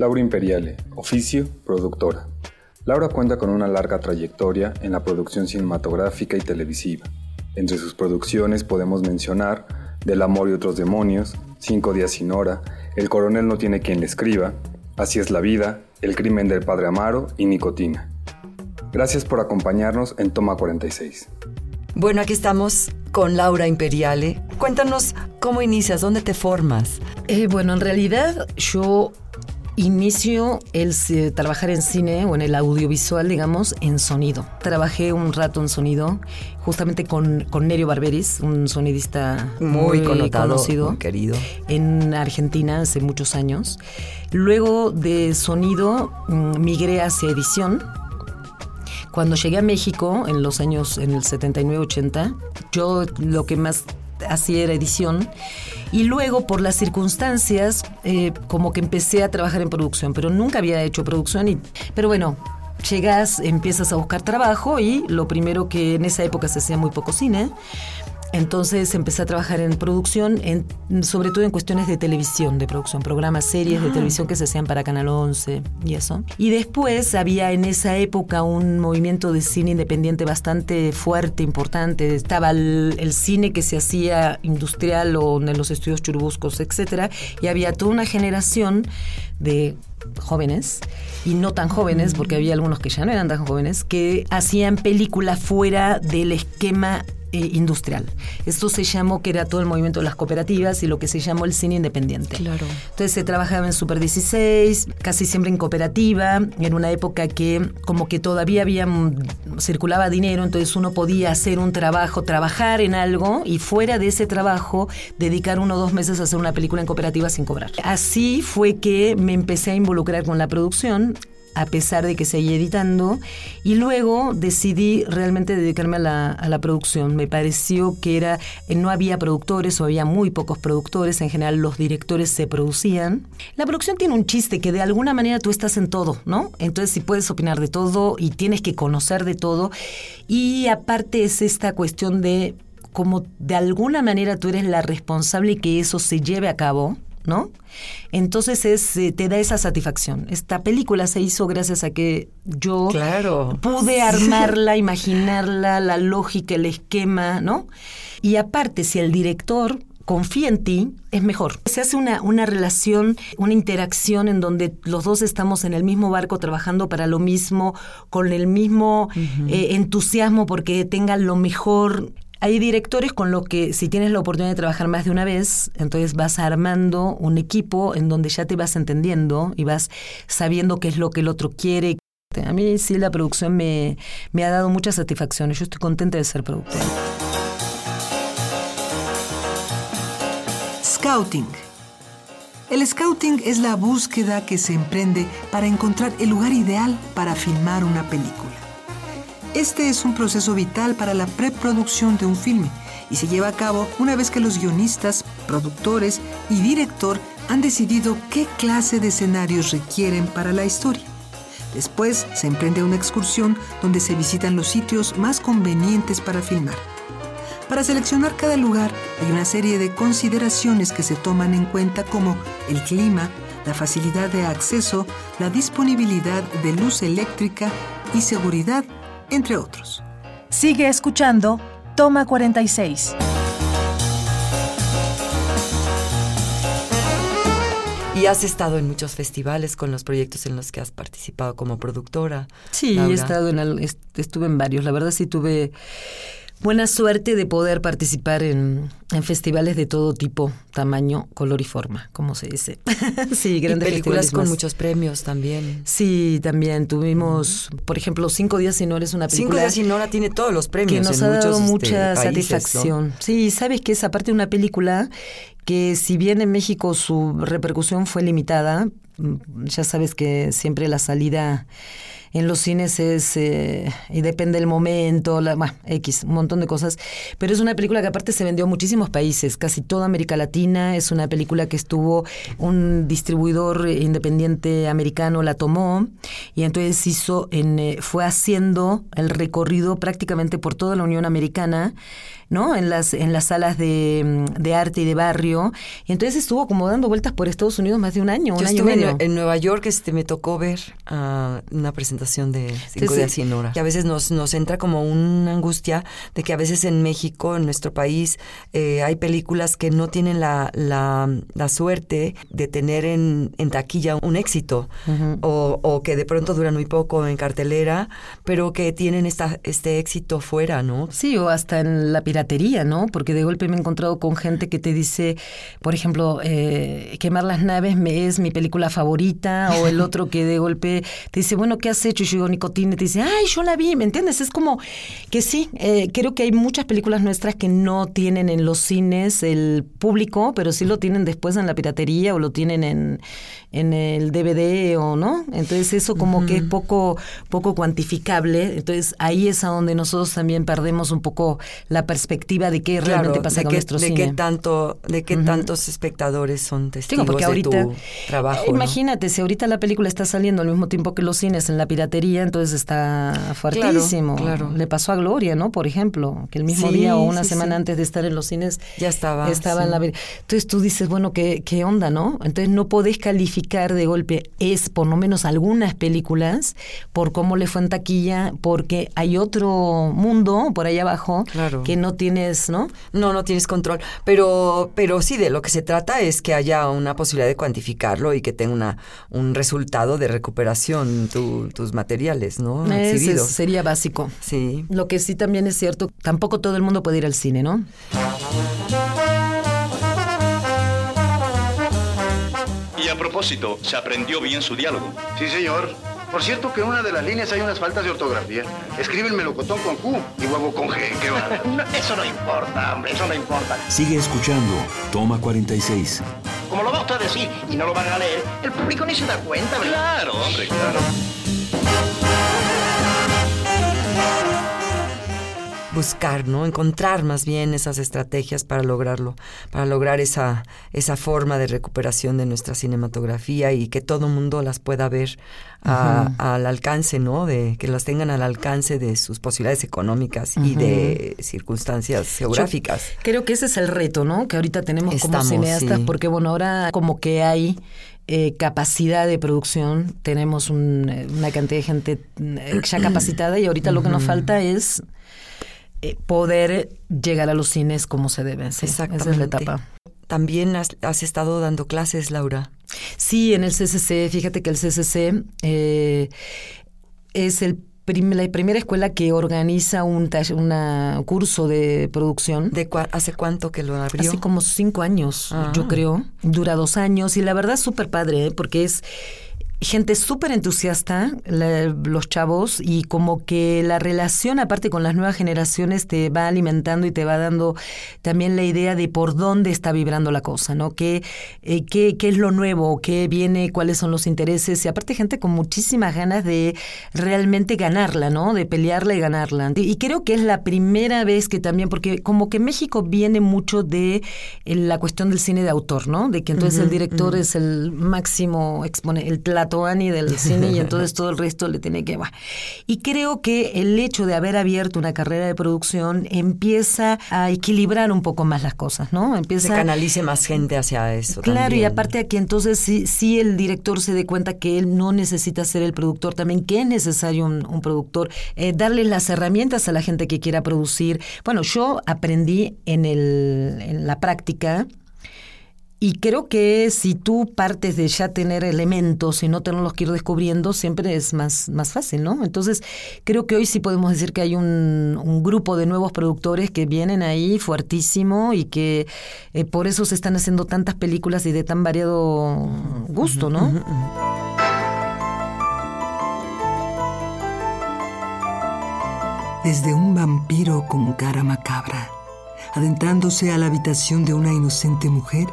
Laura Imperiale, oficio, productora. Laura cuenta con una larga trayectoria en la producción cinematográfica y televisiva. Entre sus producciones podemos mencionar Del amor y otros demonios, Cinco días sin hora, El coronel no tiene quien le escriba, Así es la vida, El crimen del padre Amaro y Nicotina. Gracias por acompañarnos en Toma 46. Bueno, aquí estamos con Laura Imperiale. Cuéntanos cómo inicias, dónde te formas. Eh, bueno, en realidad yo inicio el trabajar en cine o en el audiovisual, digamos, en sonido. Trabajé un rato en sonido, justamente con, con Nerio Barberis, un sonidista muy, conocido, querido. En Argentina hace muchos años. Luego de sonido mm, migré hacia edición. Cuando llegué a México en los años, en el 79-80, yo lo que más hacía era edición y luego, por las circunstancias, eh, como que empecé a trabajar en producción, pero nunca había hecho producción. Y, pero bueno, llegas, empiezas a buscar trabajo y lo primero que en esa época se hacía muy poco cine. Entonces empecé a trabajar en producción, en, sobre todo en cuestiones de televisión, de producción, programas, series de televisión que se hacían para Canal 11 y eso. Y después había en esa época un movimiento de cine independiente bastante fuerte, importante. Estaba el, cine que se hacía industrial o en los estudios churubuscos, etcétera, y había toda una generación de jóvenes y no tan jóvenes, porque había algunos que ya no eran tan jóvenes, que hacían películas fuera del esquema eh, industrial. Esto se llamó, que era todo el movimiento de las cooperativas y lo que se llamó el cine independiente. Claro. Entonces se trabajaba en Super 16, casi siempre en cooperativa, en una época que como que todavía había, mm, circulaba dinero, entonces uno podía hacer un trabajo, trabajar en algo y fuera de ese trabajo dedicar uno o dos meses a hacer una película en cooperativa sin cobrar. Así fue que me empecé a involucrar con la producción a pesar de que seguía editando. Y luego decidí realmente dedicarme a la, a la, producción. Me pareció que era, eh, no había productores o había muy pocos productores, en general los directores se producían. La producción tiene un chiste que de alguna manera tú estás en todo, ¿no? Entonces si puedes opinar de todo y tienes que conocer de todo. Y aparte es esta cuestión de como de alguna manera tú eres la responsable que eso se lleve a cabo ¿no? Entonces es, eh, te da esa satisfacción. Esta película se hizo gracias a que yo pude armarla, imaginarla, la lógica, el esquema, ¿no? Y aparte, si el director confía en ti, es mejor. Se hace una, una relación, una interacción en donde los dos estamos en el mismo barco trabajando para lo mismo, con el mismo eh, entusiasmo porque tengan lo mejor hay directores con los que si tienes la oportunidad de trabajar más de una vez, entonces vas armando un equipo en donde ya te vas entendiendo y vas sabiendo qué es lo que el otro quiere. A mí sí la producción me, me ha dado muchas satisfacciones. Yo estoy contenta de ser productora. Scouting. El scouting es la búsqueda que se emprende para encontrar el lugar ideal para filmar una película. Este es un proceso vital para la preproducción de un filme y se lleva a cabo una vez que los guionistas, productores y director han decidido qué clase de escenarios requieren para la historia. Después se emprende una excursión donde se visitan los sitios más convenientes para filmar. Para seleccionar cada lugar hay una serie de consideraciones que se toman en cuenta como el clima, la facilidad de acceso, la disponibilidad de luz eléctrica y seguridad entre otros. Sigue escuchando Toma 46. Y has estado en muchos festivales con los proyectos en los que has participado como productora. Sí, he estado en estuve en varios. La verdad sí tuve buena suerte de poder participar en, en festivales de todo tipo, tamaño, color y forma, como se dice. sí, Y grandes películas festivales con más. muchos premios también. Sí, también tuvimos, por ejemplo, Cinco días si no eres una Cinco película días sin hora tiene todos los premios. que nos en ha dado muchos, este, mucha países, ¿no? satisfacción. Sí, sabes que es aparte de una película que si bien en México su repercusión fue limitada, mm, ya sabes que siempre la salida en los cines es eh, y depende del momento, la, bueno, X, un montón de cosas, pero es una película que aparte se vendió a muchísimos países, casi toda América Latina, es una película que estuvo un distribuidor independiente americano la tomó y entonces hizo en eh, fue haciendo el recorrido prácticamente por toda la Unión Americana ¿no? En las, en las salas de, mm, de arte y de barrio. Y entonces estuvo como dando vueltas por Estados Unidos más de un año, un Yo año y estuve en, medio. en Nueva York, este, me tocó ver ah, una presentación de Cinco días sin hora. Que a veces nos, nos entra como una angustia de que a veces en México, en nuestro país, eh, hay películas que no tienen la, la, la suerte de tener en, en taquilla un éxito o, o que de pronto duran muy poco en cartelera, pero que tienen esta, este éxito fuera, ¿no? Sí, o hasta en la piratería, ¿no? Porque de golpe me he encontrado con gente que te dice, por ejemplo, eh, Quemar las naves me es mi película favorita, o el otro que de golpe te dice, bueno, ¿qué has digo, Nicotina, y te dice, ay, yo la vi, ¿me entiendes? Es como que sí, eh, creo que hay muchas películas nuestras que no tienen en los cines el público, pero sí lo tienen después en la piratería o lo tienen en, en el DVD o no. Entonces eso como que es poco, poco cuantificable. Entonces ahí es a donde nosotros también perdemos un poco la perspectiva de qué realmente Claro, pasa de con qué, nuestro de cine. qué tanto, de qué tantos espectadores son Digo, testigos porque ahorita, de tu trabajo. eh, ¿no? imagínate, si ahorita la película está saliendo al mismo tiempo que los cines en la piratería, entonces está fuertísimo. claro. Le pasó a Gloria, ¿no? Por ejemplo, que el mismo Sí, día o una sí, semana sí. antes de estar en los cines Ya estaba, estaba en la Entonces tú dices, bueno, ¿qué, qué onda, no? Entonces no podés calificar de golpe, es por lo menos algunas películas, por cómo le fue en taquilla, porque hay otro mundo por ahí abajo Claro. que no tienes, ¿no? No, no tienes control. Pero, pero sí, de lo que se trata es que haya una posibilidad de cuantificarlo y que tenga una, un resultado de recuperación tu- tus materiales, ¿no? Ese sería básico. Sí. Lo que sí también es cierto, tampoco todo el mundo puede ir al cine, ¿no? Y a propósito, ¿se aprendió bien su diálogo? Sí, señor. Por cierto que en una de las líneas hay unas faltas de ortografía. Escriben melocotón con Q y huevo con G. ¿Qué va? No, eso no importa, hombre, eso no importa. Sigue escuchando. Toma 46. Como lo va usted a decir y no lo van a leer, el público ni se da cuenta, ¿verdad? Claro, hombre, claro. Buscar, ¿no? Encontrar más bien esas estrategias para lograrlo, para lograr esa, esa forma de recuperación de nuestra cinematografía y que todo mundo las pueda ver a- al alcance, ¿no? De que las tengan al alcance de sus posibilidades económicas y de circunstancias geográficas. Yo creo que ese es el reto, ¿no? Que ahorita tenemos Estamos, como cineastas, sí. porque bueno, ahora como que hay eh, capacidad de producción, tenemos un, eh, una cantidad de gente eh, ya capacitada y ahorita lo que nos falta es poder llegar a los cines como se debe. sí. Esa es la Exactamente. etapa. También has, has estado dando clases, Laura. Sí, en el CCC, fíjate que el CCC eh, es el prim- la primera escuela que organiza un una curso de producción. ¿De cua- ¿Hace cuánto que lo abrió? Hace como cinco años, Ah. yo creo. Dura dos años y la verdad es súper padre, ¿eh? porque es gente súper entusiasta, la- los chavos, y como que la relación aparte con las nuevas generaciones te va alimentando y te va dando también la idea de por dónde está vibrando la cosa, ¿no? ¿Qué, eh, qué, qué es lo nuevo? ¿Qué viene? ¿Cuáles son los intereses? Y aparte gente con muchísimas ganas de realmente ganarla, ¿no? De pelearla y ganarla. Y, y creo que es la primera vez que también, porque como que México viene mucho de eh, la cuestión del cine de autor, ¿no? De que entonces el director es el máximo expone, el Tlatoani del cine y entonces todo el resto le tiene que... Y creo que el hecho de haber abierto una carrera de producción empieza a equilibrar un poco más las cosas, ¿no? Se Empieza canalice más gente hacia eso. Claro, y aparte aquí entonces sí, sí el director se dé cuenta que él no necesita ser el productor, también que es necesario un, un productor, eh, darle las herramientas a la gente que quiera producir. Bueno, yo aprendí en, el, en la práctica y creo que si tú partes de ya tener elementos y no tenerlos que ir descubriendo, siempre es más, más fácil, ¿no? Entonces, creo que hoy sí podemos decir que hay un, un grupo de nuevos productores que vienen ahí fuertísimo y que eh, por eso se están haciendo tantas películas y de tan variado gusto, ¿no? Desde un vampiro con cara macabra, adentrándose a la habitación de una inocente mujer,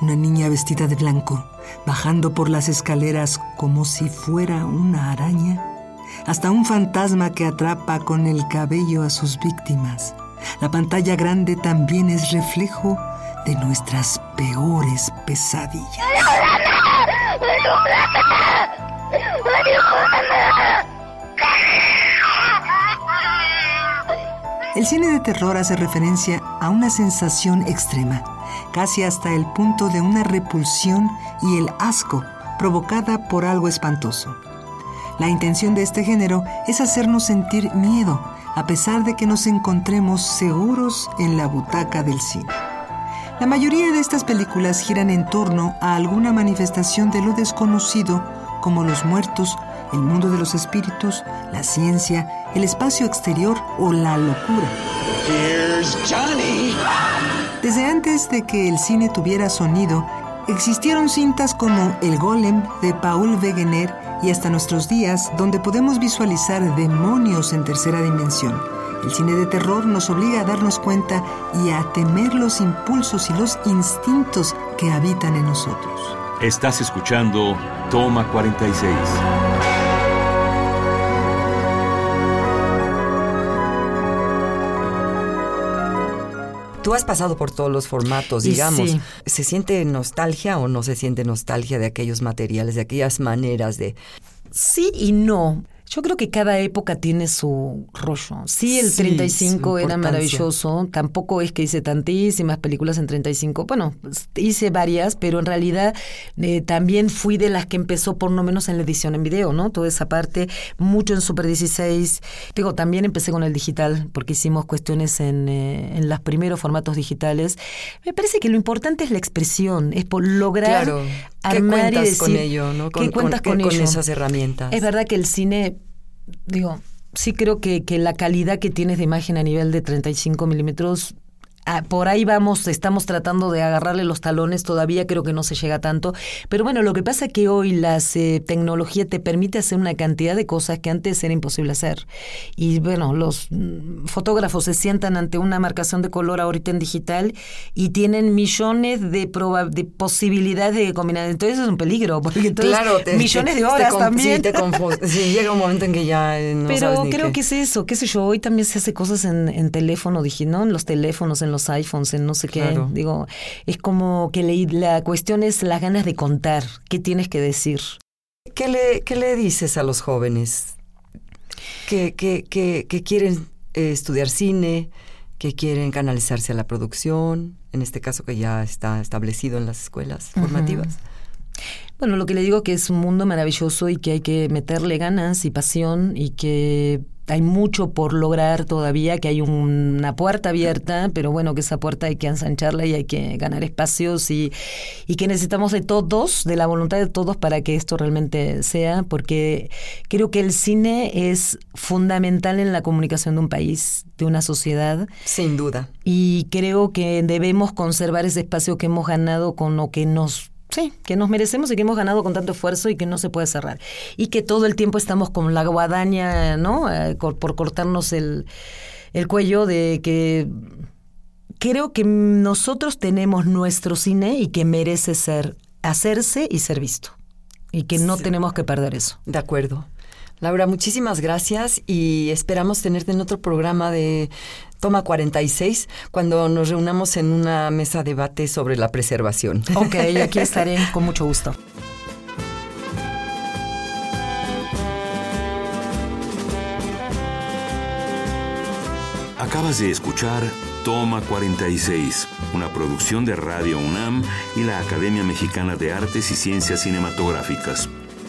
una niña vestida de blanco, bajando por las escaleras como si fuera una araña, hasta un fantasma que atrapa con el cabello a sus víctimas. La pantalla grande también es reflejo de nuestras peores pesadillas. El cine de terror hace referencia a una sensación extrema, casi hasta el punto de una repulsión y el asco provocada por algo espantoso. La intención de este género es hacernos sentir miedo, a pesar de que nos encontremos seguros en la butaca del cine. La mayoría de estas películas giran en torno a alguna manifestación de lo desconocido, como los muertos, el mundo de los espíritus, la ciencia, el espacio exterior o la locura. Desde antes de que el cine tuviera sonido, existieron cintas como El Golem de Paul Wegener y hasta nuestros días donde podemos visualizar demonios en tercera dimensión. El cine de terror nos obliga a darnos cuenta y a temer los impulsos y los instintos que habitan en nosotros. Estás escuchando Toma 46. Tú has pasado por todos los formatos, digamos. sí. ¿Se siente nostalgia o no se siente nostalgia de aquellos materiales, de aquellas maneras de... Sí y no. Yo creo que cada época tiene su rollo. Sí, el Sí, 35 su era maravilloso. Tampoco es que hice tantísimas películas en 35. Bueno, hice varias, pero en realidad eh, también fui de las que empezó por lo menos en la edición en video, ¿no? Toda esa parte, mucho en Super 16. Digo, también empecé con el digital, porque hicimos cuestiones en, eh, en los primeros formatos digitales. Me parece que lo importante es la expresión, es por lograr Claro, ¿qué armar y cuentas decir... con ello, no? ¿Qué Con- cuentas con- con, con ello? esas herramientas. Es verdad que el cine, digo, sí creo que, que la calidad que tienes de imagen a nivel de 35 milímetros, por ahí vamos, estamos tratando de agarrarle los talones, todavía creo que no se llega tanto. Pero bueno, lo que pasa es que hoy la tecnología te permite hacer una cantidad de cosas que antes era imposible hacer. Y bueno, los mm, fotógrafos se sientan ante una marcación de color ahorita en digital y tienen millones de, posibilidades de combinar. Entonces es un peligro, porque entonces claro, te- millones te- de te horas conf- también. Sí, te sí, llega un momento en que ya eh, no Pero sabes ni creo qué. que es eso, qué sé yo, hoy también se hace cosas en, en teléfono, dije, ¿no? En los teléfonos, en los iPhones, en no sé qué. Claro. Digo, es como que le- la cuestión es las ganas de contar, qué tienes que decir. ¿Qué le, qué le dices a los jóvenes que, que, que, que quieren eh, estudiar cine, que quieren canalizarse a la producción, en este caso que ya está establecido en las escuelas formativas? Bueno, lo que le digo que es un mundo maravilloso y que hay que meterle ganas y pasión y que hay mucho por lograr todavía, que hay un- una puerta abierta, pero bueno, que esa puerta hay que ensancharla y hay que ganar espacios y, y que necesitamos de todos, de la voluntad de todos para que esto realmente sea, porque creo que el cine es fundamental en la comunicación de un país, de una sociedad. Sin duda. Y creo que debemos conservar ese espacio que hemos ganado con lo que nos Sí, que nos merecemos y que hemos ganado con tanto esfuerzo y que no se puede cerrar. Y que todo el tiempo estamos con la guadaña, ¿no? Eh, por cortarnos el, el cuello de que creo que nosotros tenemos nuestro cine y que merece ser, hacerse y ser visto. Y que no tenemos que perder eso. De acuerdo. Laura, muchísimas gracias y esperamos tenerte en otro programa de Toma 46 cuando nos reunamos en una mesa de debate sobre la preservación. Ok, aquí estaré con mucho gusto. Acabas de escuchar Toma 46, una producción de Radio UNAM y la Academia Mexicana de Artes y Ciencias Cinematográficas.